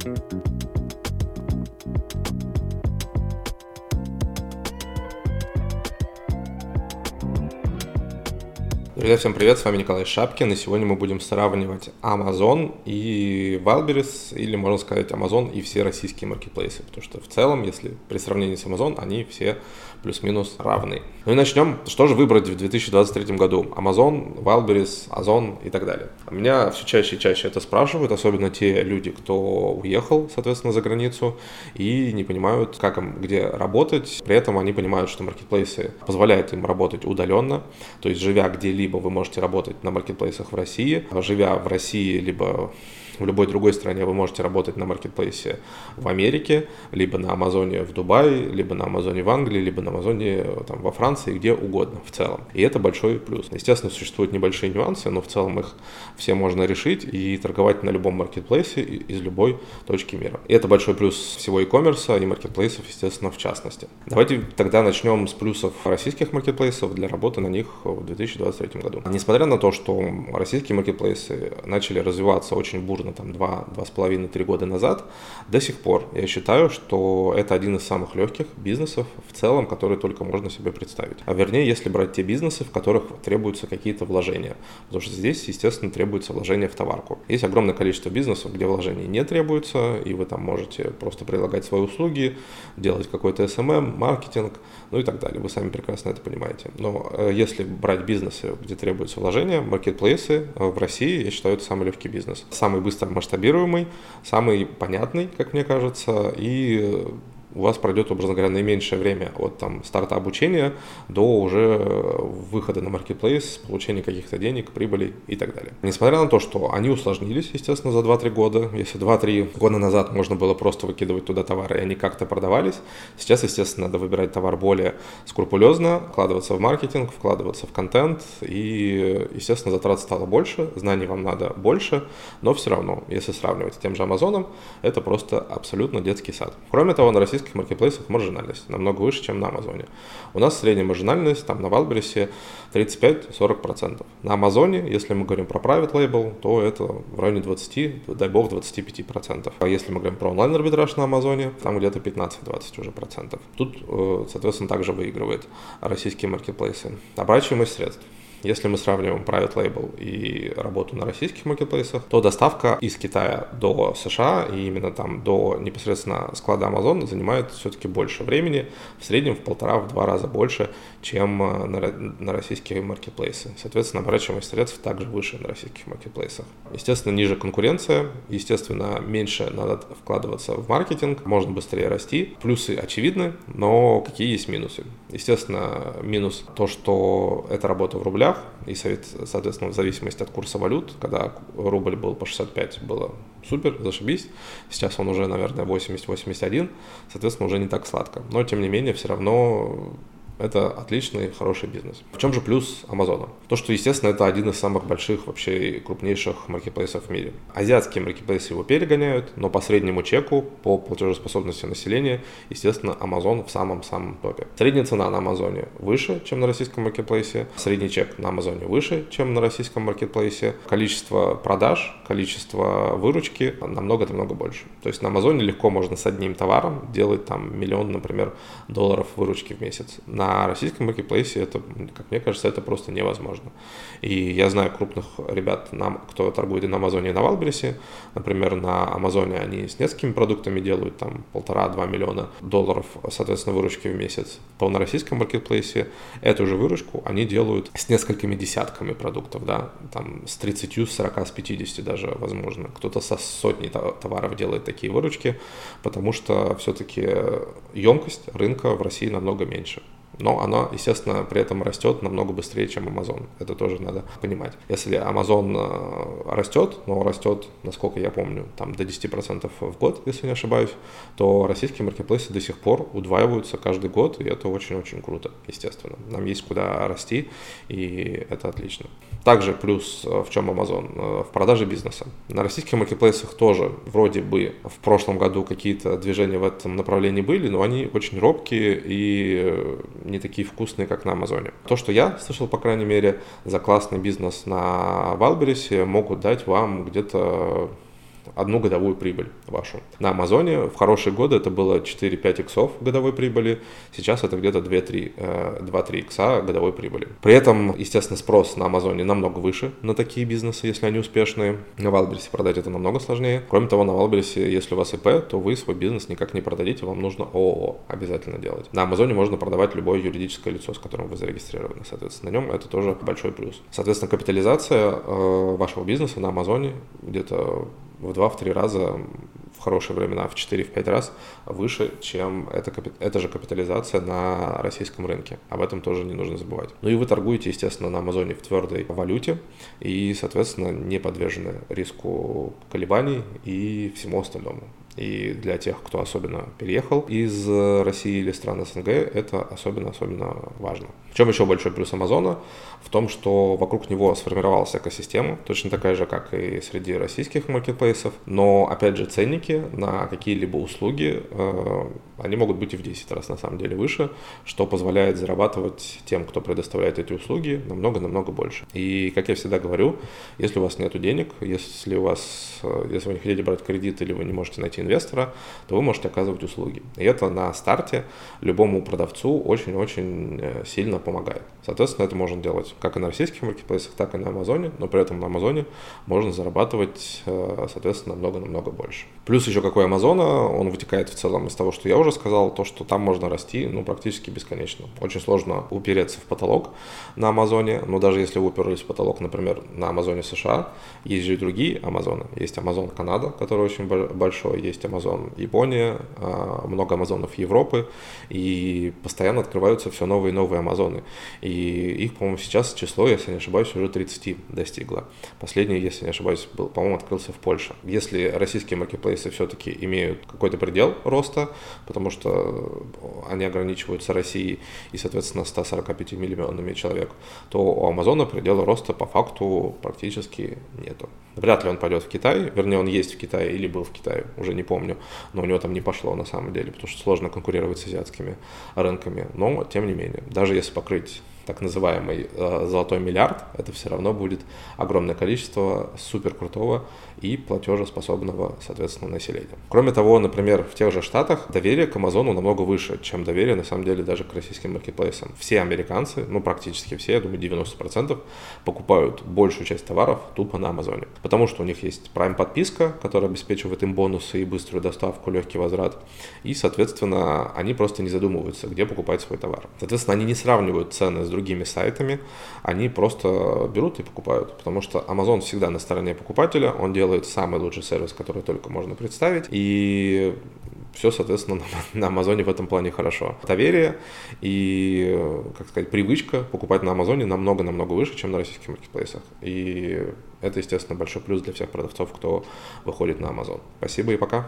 thank you Друзья, всем привет, с вами Николай Шапкин, и сегодня мы будем сравнивать Amazon и Wildberries, или, можно сказать, Amazon и все российские маркетплейсы, потому что в целом, если при сравнении с Amazon, они все плюс-минус равны. Ну и начнем. Что же выбрать в 2023 году? Amazon, Wildberries, Озон и так далее. Меня все чаще и чаще это спрашивают, особенно те люди, кто уехал, соответственно, за границу и не понимают, как им где работать. При этом они понимают, что маркетплейсы позволяют им работать удаленно, то есть живя где-либо вы можете работать на маркетплейсах в России, живя в России либо в любой другой стране вы можете работать на маркетплейсе в Америке, либо на Амазоне в Дубае, либо на Амазоне в Англии, либо на Амазоне там, во Франции, где угодно в целом. И это большой плюс. Естественно, существуют небольшие нюансы, но в целом их все можно решить и торговать на любом маркетплейсе из любой точки мира. И это большой плюс всего e-commerce и маркетплейсов, естественно, в частности. Давайте тогда начнем с плюсов российских маркетплейсов для работы на них в 2023 году. Несмотря на то, что российские маркетплейсы начали развиваться очень бурно примерно там 2, 2,5-3 года назад, до сих пор я считаю, что это один из самых легких бизнесов в целом, который только можно себе представить. А вернее, если брать те бизнесы, в которых требуются какие-то вложения. Потому что здесь, естественно, требуется вложение в товарку. Есть огромное количество бизнесов, где вложений не требуется, и вы там можете просто предлагать свои услуги, делать какой-то SMM, маркетинг, ну и так далее. Вы сами прекрасно это понимаете. Но э, если брать бизнесы, где требуется вложение, маркетплейсы э, в России, я считаю, это самый легкий бизнес. Самый быстро масштабируемый, самый понятный, как мне кажется, и у вас пройдет, образно говоря, наименьшее время от там, старта обучения до уже выхода на маркетплейс, получения каких-то денег, прибыли и так далее. Несмотря на то, что они усложнились, естественно, за 2-3 года, если 2-3 года назад можно было просто выкидывать туда товары, и они как-то продавались, сейчас, естественно, надо выбирать товар более скрупулезно, вкладываться в маркетинг, вкладываться в контент, и, естественно, затрат стало больше, знаний вам надо больше, но все равно, если сравнивать с тем же Амазоном, это просто абсолютно детский сад. Кроме того, на России российских маркетплейсах маржинальность намного выше, чем на Амазоне. У нас средняя маржинальность там на Валбересе 35-40%. На Амазоне, если мы говорим про private label, то это в районе 20, дай бог, 25%. А если мы говорим про онлайн-арбитраж на Амазоне, там где-то 15-20 уже процентов. Тут, э, соответственно, также выигрывает российские маркетплейсы. Оборачиваемость средств. Если мы сравниваем private label и работу на российских маркетплейсах, то доставка из Китая до США и именно там до непосредственно склада Amazon занимает все-таки больше времени, в среднем в полтора-два раза больше, чем э, на, российские маркетплейсы. Соответственно, оборачиваемость средств также выше на российских маркетплейсах. Естественно, ниже конкуренция, естественно, меньше надо вкладываться в маркетинг, можно быстрее расти. Плюсы очевидны, но какие есть минусы? Естественно, минус то, что это работа в рублях, и, соответственно, в зависимости от курса валют, когда рубль был по 65, было супер, зашибись. Сейчас он уже, наверное, 80-81, соответственно, уже не так сладко. Но, тем не менее, все равно это отличный, хороший бизнес. В чем же плюс Амазона? То, что, естественно, это один из самых больших, вообще крупнейших маркетплейсов в мире. Азиатские маркетплейсы его перегоняют, но по среднему чеку, по платежеспособности населения, естественно, Амазон в самом-самом топе. Средняя цена на Амазоне выше, чем на российском маркетплейсе. Средний чек на Амазоне выше, чем на российском маркетплейсе. Количество продаж, количество выручки намного-намного больше. То есть на Амазоне легко можно с одним товаром делать там миллион, например, долларов выручки в месяц. На на российском маркетплейсе это, как мне кажется, это просто невозможно. И я знаю крупных ребят, кто торгует и на Амазоне, и на Валбересе. Например, на Амазоне они с несколькими продуктами делают там полтора-два миллиона долларов, соответственно, выручки в месяц. То на российском маркетплейсе эту же выручку они делают с несколькими десятками продуктов, да, там с 30, с 40, с 50 даже, возможно. Кто-то со сотней товаров делает такие выручки, потому что все-таки емкость рынка в России намного меньше но она, естественно, при этом растет намного быстрее, чем Amazon. Это тоже надо понимать. Если Amazon э, растет, но растет, насколько я помню, там до 10% в год, если не ошибаюсь, то российские маркетплейсы до сих пор удваиваются каждый год, и это очень-очень круто, естественно. Нам есть куда расти, и это отлично. Также плюс э, в чем Amazon? Э, в продаже бизнеса. На российских маркетплейсах тоже вроде бы в прошлом году какие-то движения в этом направлении были, но они очень робкие и не такие вкусные, как на Амазоне. То, что я слышал, по крайней мере, за классный бизнес на Валбересе могут дать вам где-то одну годовую прибыль вашу. На Амазоне в хорошие годы это было 4-5 иксов годовой прибыли, сейчас это где-то 2-3, 2-3 икса годовой прибыли. При этом, естественно, спрос на Амазоне намного выше на такие бизнесы, если они успешные. На Валберсе продать это намного сложнее. Кроме того, на Валберсе, если у вас ИП, то вы свой бизнес никак не продадите, вам нужно ООО обязательно делать. На Амазоне можно продавать любое юридическое лицо, с которым вы зарегистрированы. Соответственно, на нем это тоже большой плюс. Соответственно, капитализация э, вашего бизнеса на Амазоне где-то в 2-3 раза в хорошие времена в 4-5 раз выше, чем эта, эта же капитализация на российском рынке. Об этом тоже не нужно забывать. Ну и вы торгуете, естественно, на Амазоне в твердой валюте и, соответственно, не подвержены риску колебаний и всему остальному. И для тех, кто особенно переехал из России или стран СНГ, это особенно-особенно важно. В чем еще большой плюс Амазона? В том, что вокруг него сформировалась экосистема, точно такая же, как и среди российских маркетплейсов, но, опять же, ценники на какие-либо услуги, э, они могут быть и в 10 раз на самом деле выше, что позволяет зарабатывать тем, кто предоставляет эти услуги, намного-намного больше. И, как я всегда говорю, если у вас нет денег, если у вас, э, если вы не хотите брать кредит или вы не можете найти инвестора, то вы можете оказывать услуги. И это на старте любому продавцу очень-очень э, сильно помогает. Соответственно, это можно делать как и на российских маркетплейсах, так и на Амазоне, но при этом на Амазоне можно зарабатывать, э, соответственно, намного-намного больше. Плюс еще какой Амазона, он вытекает в целом из того, что я уже сказал, то, что там можно расти, ну, практически бесконечно. Очень сложно упереться в потолок на Амазоне, но даже если вы уперлись в потолок, например, на Амазоне США, есть же и другие Амазоны. Есть Амазон Канада, который очень большой, есть Амазон Япония, а, много Амазонов Европы, и постоянно открываются все новые и новые Амазоны. И их, по-моему, сейчас число, если не ошибаюсь, уже 30 достигло. Последний, если не ошибаюсь, был, по-моему, открылся в Польше. Если российские маркетплейсы все-таки имеют какой-то предел роста, потому что они ограничиваются Россией и, соответственно, 145 миллионами человек, то у Амазона предела роста по факту практически нету. Вряд ли он пойдет в Китай, вернее, он есть в Китае или был в Китае, уже не помню, но у него там не пошло на самом деле, потому что сложно конкурировать с азиатскими рынками. Но, тем не менее, даже если покрыть так называемый э, золотой миллиард, это все равно будет огромное количество супер крутого и платежеспособного, соответственно, населения. Кроме того, например, в тех же Штатах доверие к Амазону намного выше, чем доверие, на самом деле, даже к российским маркетплейсам. Все американцы, ну, практически все, я думаю, 90% покупают большую часть товаров тупо на Амазоне. Потому что у них есть Prime подписка, которая обеспечивает им бонусы и быструю доставку, легкий возврат. И, соответственно, они просто не задумываются, где покупать свой товар. Соответственно, они не сравнивают цены с другими сайтами, они просто берут и покупают. Потому что Amazon всегда на стороне покупателя, он делает самый лучший сервис, который только можно представить. И все, соответственно, на Амазоне в этом плане хорошо. Доверие и, как сказать, привычка покупать на Амазоне намного-намного выше, чем на российских маркетплейсах. И это, естественно, большой плюс для всех продавцов, кто выходит на Амазон. Спасибо и пока.